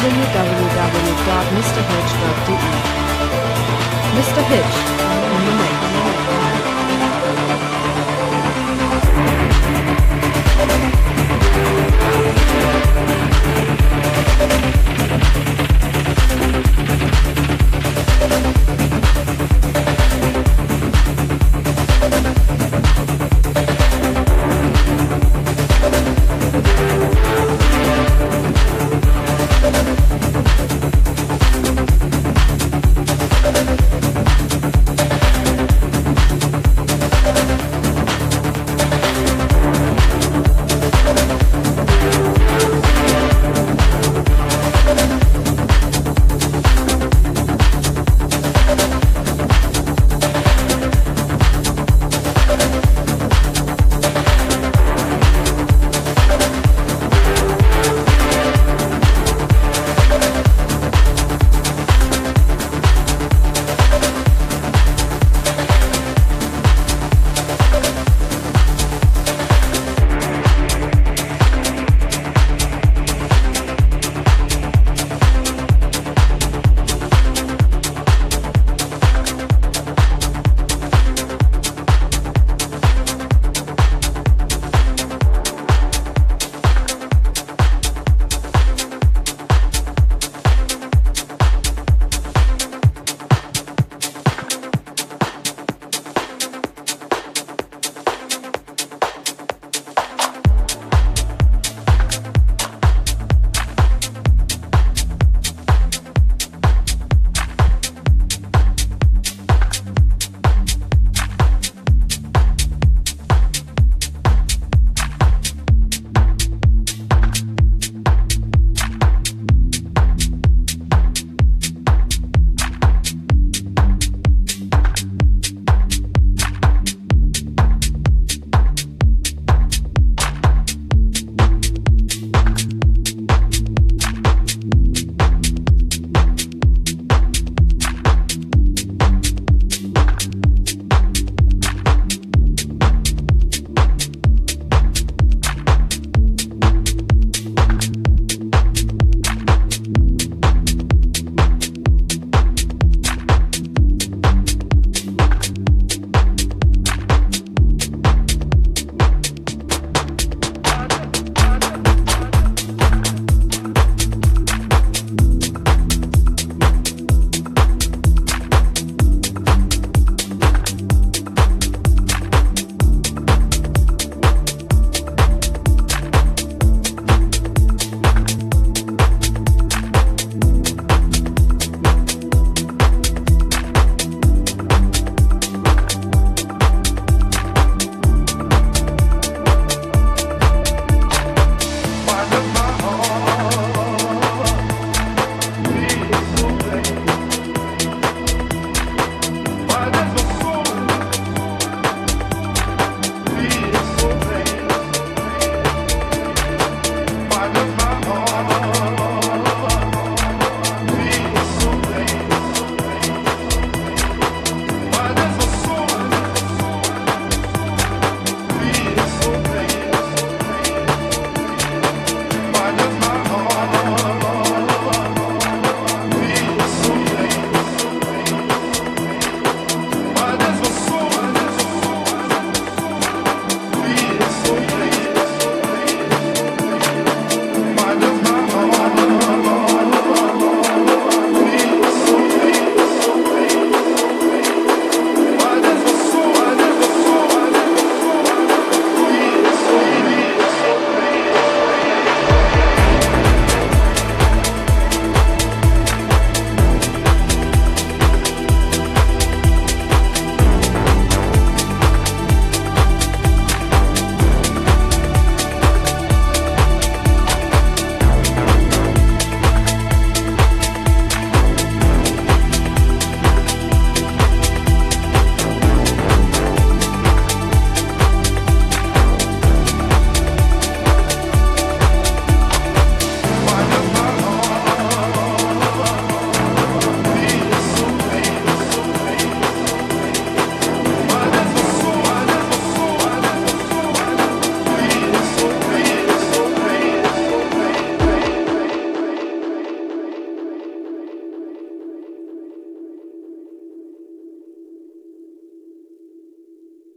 Visit